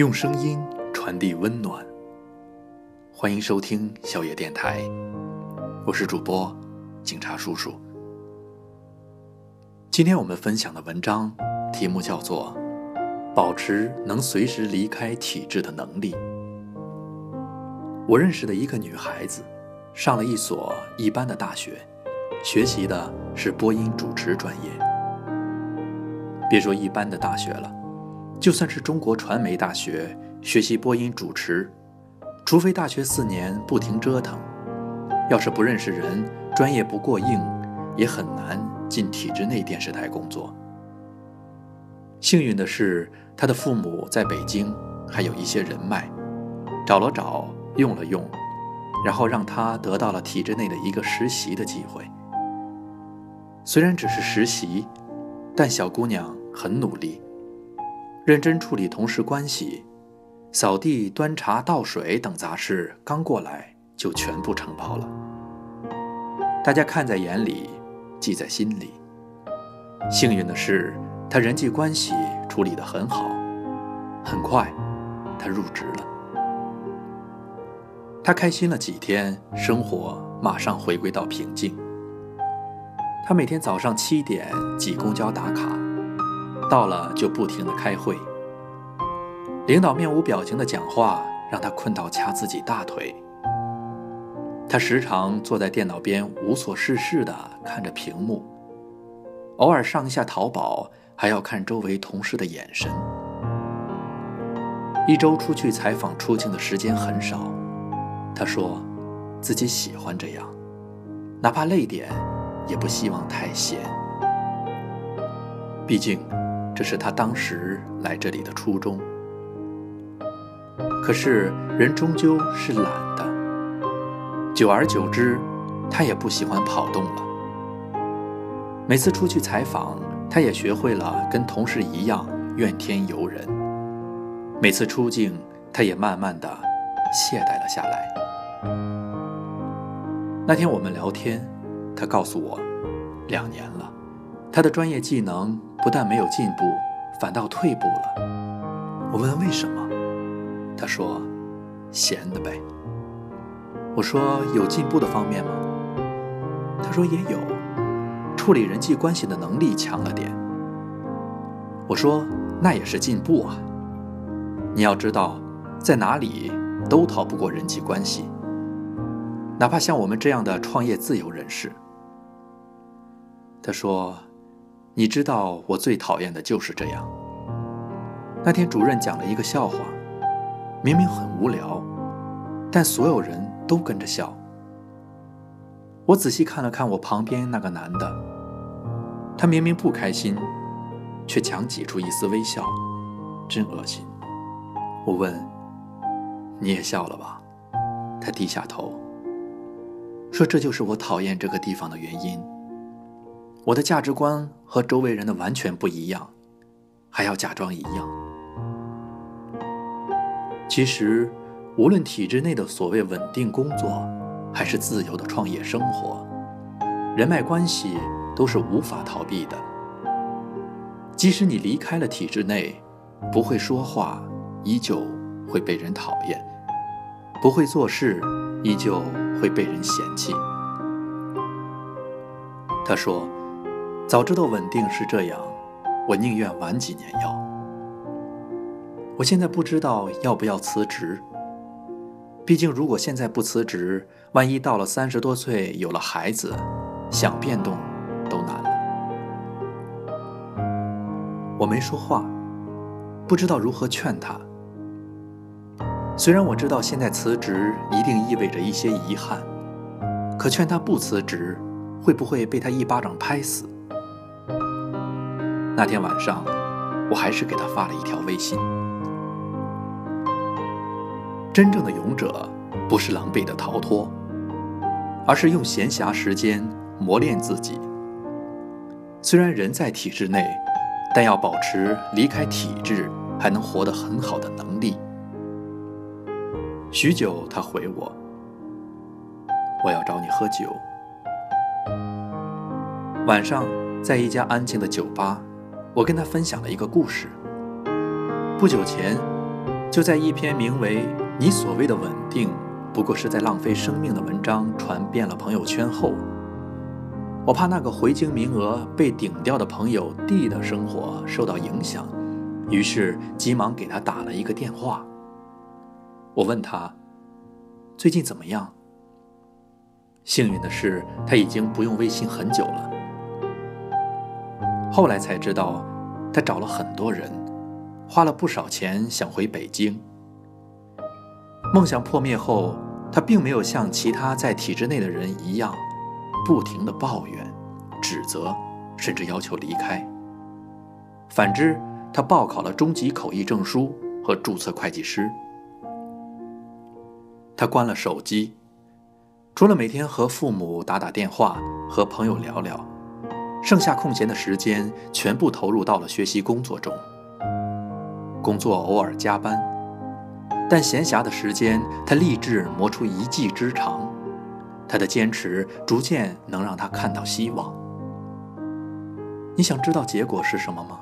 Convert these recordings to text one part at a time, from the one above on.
用声音传递温暖，欢迎收听小野电台，我是主播警察叔叔。今天我们分享的文章题目叫做《保持能随时离开体制的能力》。我认识的一个女孩子，上了一所一般的大学，学习的是播音主持专业。别说一般的大学了。就算是中国传媒大学学习播音主持，除非大学四年不停折腾，要是不认识人，专业不过硬，也很难进体制内电视台工作。幸运的是，他的父母在北京还有一些人脉，找了找，用了用，然后让他得到了体制内的一个实习的机会。虽然只是实习，但小姑娘很努力。认真处理同事关系，扫地、端茶倒水等杂事，刚过来就全部承包了。大家看在眼里，记在心里。幸运的是，他人际关系处理得很好，很快，他入职了。他开心了几天，生活马上回归到平静。他每天早上七点挤公交打卡。到了就不停地开会，领导面无表情的讲话让他困到掐自己大腿。他时常坐在电脑边无所事事地看着屏幕，偶尔上一下淘宝，还要看周围同事的眼神。一周出去采访出镜的时间很少，他说，自己喜欢这样，哪怕累点，也不希望太闲。毕竟。这是他当时来这里的初衷。可是人终究是懒的，久而久之，他也不喜欢跑动了。每次出去采访，他也学会了跟同事一样怨天尤人。每次出镜，他也慢慢的懈怠了下来。那天我们聊天，他告诉我，两年了，他的专业技能。不但没有进步，反倒退步了。我问为什么，他说：“闲的呗。”我说：“有进步的方面吗？”他说：“也有，处理人际关系的能力强了点。”我说：“那也是进步啊。你要知道，在哪里都逃不过人际关系，哪怕像我们这样的创业自由人士。”他说。你知道我最讨厌的就是这样。那天主任讲了一个笑话，明明很无聊，但所有人都跟着笑。我仔细看了看我旁边那个男的，他明明不开心，却强挤出一丝微笑，真恶心。我问：“你也笑了吧？”他低下头，说：“这就是我讨厌这个地方的原因。”我的价值观和周围人的完全不一样，还要假装一样。其实，无论体制内的所谓稳定工作，还是自由的创业生活，人脉关系都是无法逃避的。即使你离开了体制内，不会说话，依旧会被人讨厌；不会做事，依旧会被人嫌弃。他说。早知道稳定是这样，我宁愿晚几年要。我现在不知道要不要辞职。毕竟，如果现在不辞职，万一到了三十多岁有了孩子，想变动都难了。我没说话，不知道如何劝他。虽然我知道现在辞职一定意味着一些遗憾，可劝他不辞职，会不会被他一巴掌拍死？那天晚上，我还是给他发了一条微信。真正的勇者，不是狼狈的逃脱，而是用闲暇时间磨练自己。虽然人在体制内，但要保持离开体制还能活得很好的能力。许久，他回我：“我要找你喝酒。”晚上，在一家安静的酒吧。我跟他分享了一个故事。不久前，就在一篇名为《你所谓的稳定不过是在浪费生命》的文章传遍了朋友圈后，我怕那个回京名额被顶掉的朋友 D 的生活受到影响，于是急忙给他打了一个电话。我问他最近怎么样？幸运的是，他已经不用微信很久了。后来才知道，他找了很多人，花了不少钱想回北京。梦想破灭后，他并没有像其他在体制内的人一样，不停的抱怨、指责，甚至要求离开。反之，他报考了中级口译证书和注册会计师。他关了手机，除了每天和父母打打电话、和朋友聊聊。剩下空闲的时间全部投入到了学习工作中。工作偶尔加班，但闲暇的时间，他立志磨出一技之长。他的坚持逐渐能让他看到希望。你想知道结果是什么吗？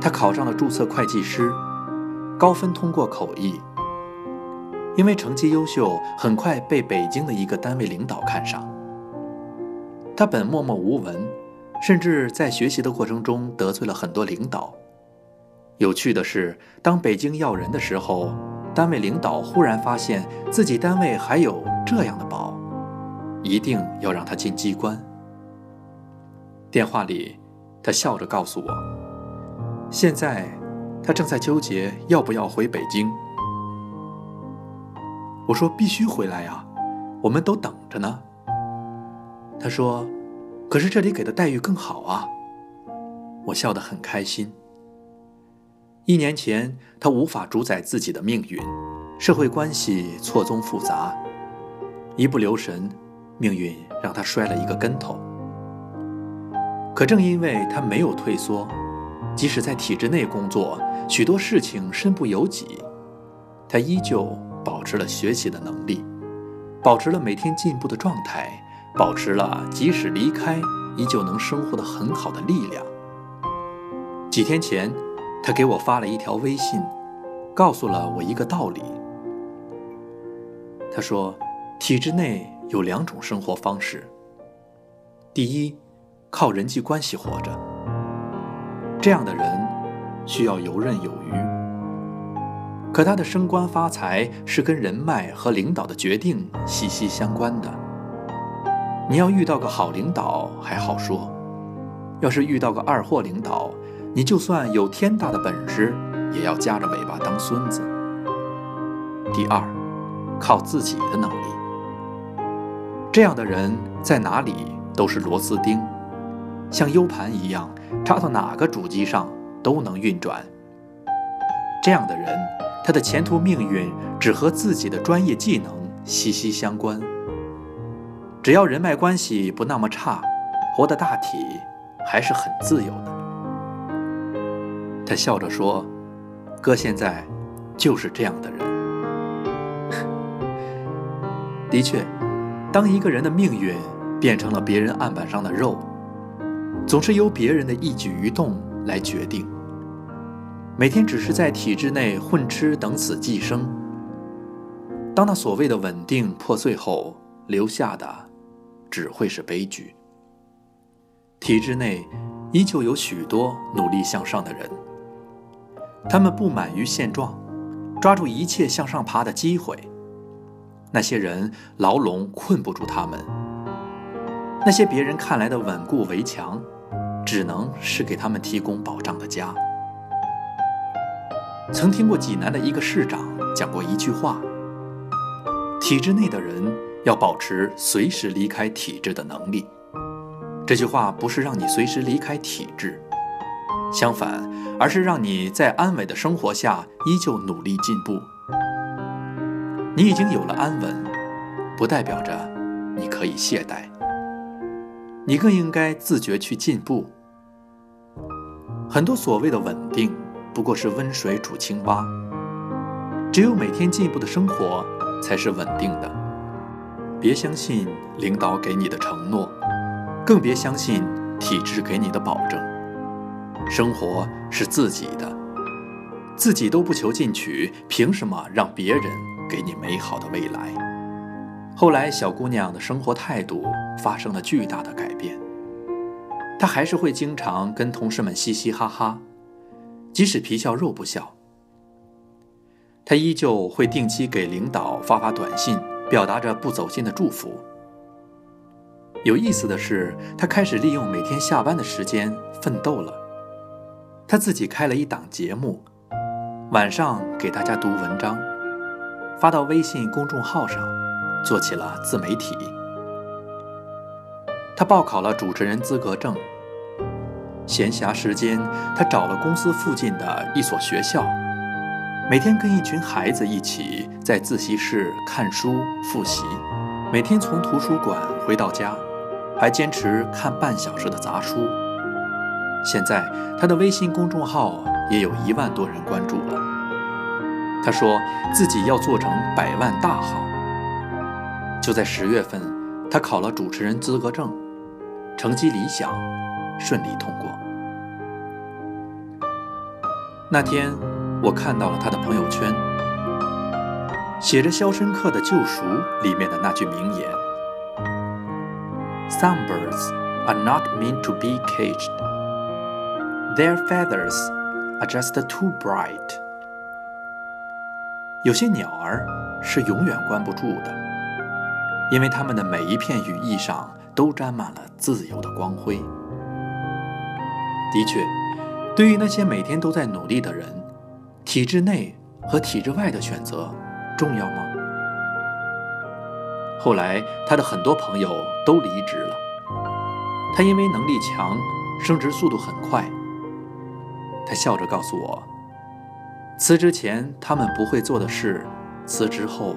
他考上了注册会计师，高分通过口译。因为成绩优秀，很快被北京的一个单位领导看上。他本默默无闻，甚至在学习的过程中得罪了很多领导。有趣的是，当北京要人的时候，单位领导忽然发现自己单位还有这样的宝，一定要让他进机关。电话里，他笑着告诉我，现在他正在纠结要不要回北京。我说必须回来呀，我们都等着呢。他说：“可是这里给的待遇更好啊。”我笑得很开心。一年前，他无法主宰自己的命运，社会关系错综复杂，一不留神，命运让他摔了一个跟头。可正因为他没有退缩，即使在体制内工作，许多事情身不由己，他依旧保持了学习的能力，保持了每天进步的状态。保持了即使离开依旧能生活的很好的力量。几天前，他给我发了一条微信，告诉了我一个道理。他说，体制内有两种生活方式。第一，靠人际关系活着，这样的人需要游刃有余。可他的升官发财是跟人脉和领导的决定息息相关的。你要遇到个好领导还好说，要是遇到个二货领导，你就算有天大的本事，也要夹着尾巴当孙子。第二，靠自己的能力，这样的人在哪里都是螺丝钉，像 U 盘一样插到哪个主机上都能运转。这样的人，他的前途命运只和自己的专业技能息息相关。只要人脉关系不那么差，活得大体还是很自由的。他笑着说：“哥现在就是这样的人。”的确，当一个人的命运变成了别人案板上的肉，总是由别人的一举一动来决定。每天只是在体制内混吃等死寄生，当那所谓的稳定破碎后，留下的。只会是悲剧。体制内依旧有许多努力向上的人，他们不满于现状，抓住一切向上爬的机会。那些人牢笼困不住他们，那些别人看来的稳固围墙，只能是给他们提供保障的家。曾听过济南的一个市长讲过一句话：体制内的人。要保持随时离开体制的能力。这句话不是让你随时离开体制，相反，而是让你在安稳的生活下依旧努力进步。你已经有了安稳，不代表着你可以懈怠。你更应该自觉去进步。很多所谓的稳定，不过是温水煮青蛙。只有每天进步的生活，才是稳定的。别相信领导给你的承诺，更别相信体制给你的保证。生活是自己的，自己都不求进取，凭什么让别人给你美好的未来？后来，小姑娘的生活态度发生了巨大的改变。她还是会经常跟同事们嘻嘻哈哈，即使皮笑肉不笑。她依旧会定期给领导发发短信，表达着不走心的祝福。有意思的是，他开始利用每天下班的时间奋斗了。他自己开了一档节目，晚上给大家读文章，发到微信公众号上，做起了自媒体。他报考了主持人资格证。闲暇时间，他找了公司附近的一所学校，每天跟一群孩子一起在自习室看书复习。每天从图书馆回到家。还坚持看半小时的杂书。现在他的微信公众号也有一万多人关注了。他说自己要做成百万大号。就在十月份，他考了主持人资格证，成绩理想，顺利通过。那天，我看到了他的朋友圈，写着《肖申克的救赎》里面的那句名言。Some birds are not meant to be caged. Their feathers are just too bright. 有些鸟儿是永远关不住的，因为它们的每一片羽翼上都沾满了自由的光辉。的确，对于那些每天都在努力的人，体制内和体制外的选择重要吗？后来，他的很多朋友都离职了。他因为能力强，升职速度很快。他笑着告诉我：“辞职前他们不会做的事，辞职后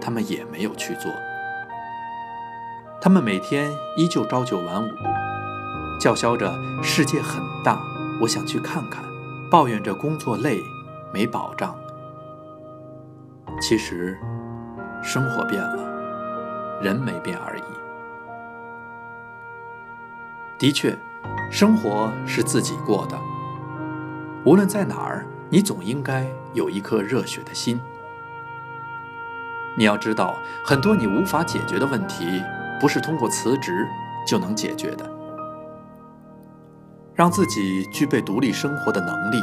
他们也没有去做。他们每天依旧朝九晚五，叫嚣着世界很大，我想去看看，抱怨着工作累，没保障。其实，生活变了。”人没变而已。的确，生活是自己过的。无论在哪儿，你总应该有一颗热血的心。你要知道，很多你无法解决的问题，不是通过辞职就能解决的。让自己具备独立生活的能力，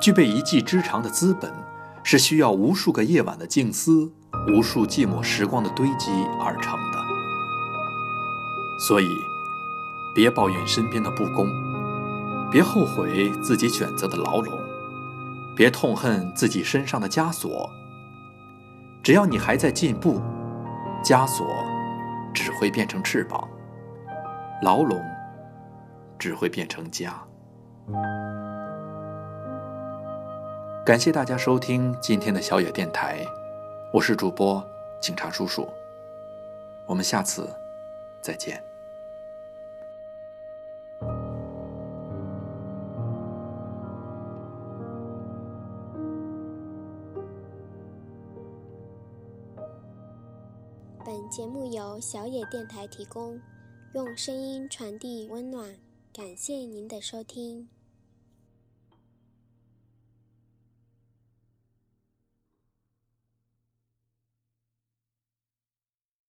具备一技之长的资本，是需要无数个夜晚的静思。无数寂寞时光的堆积而成的，所以，别抱怨身边的不公，别后悔自己选择的牢笼，别痛恨自己身上的枷锁。只要你还在进步，枷锁只会变成翅膀，牢笼只会变成家。感谢大家收听今天的小野电台。我是主播警察叔叔，我们下次再见。本节目由小野电台提供，用声音传递温暖，感谢您的收听。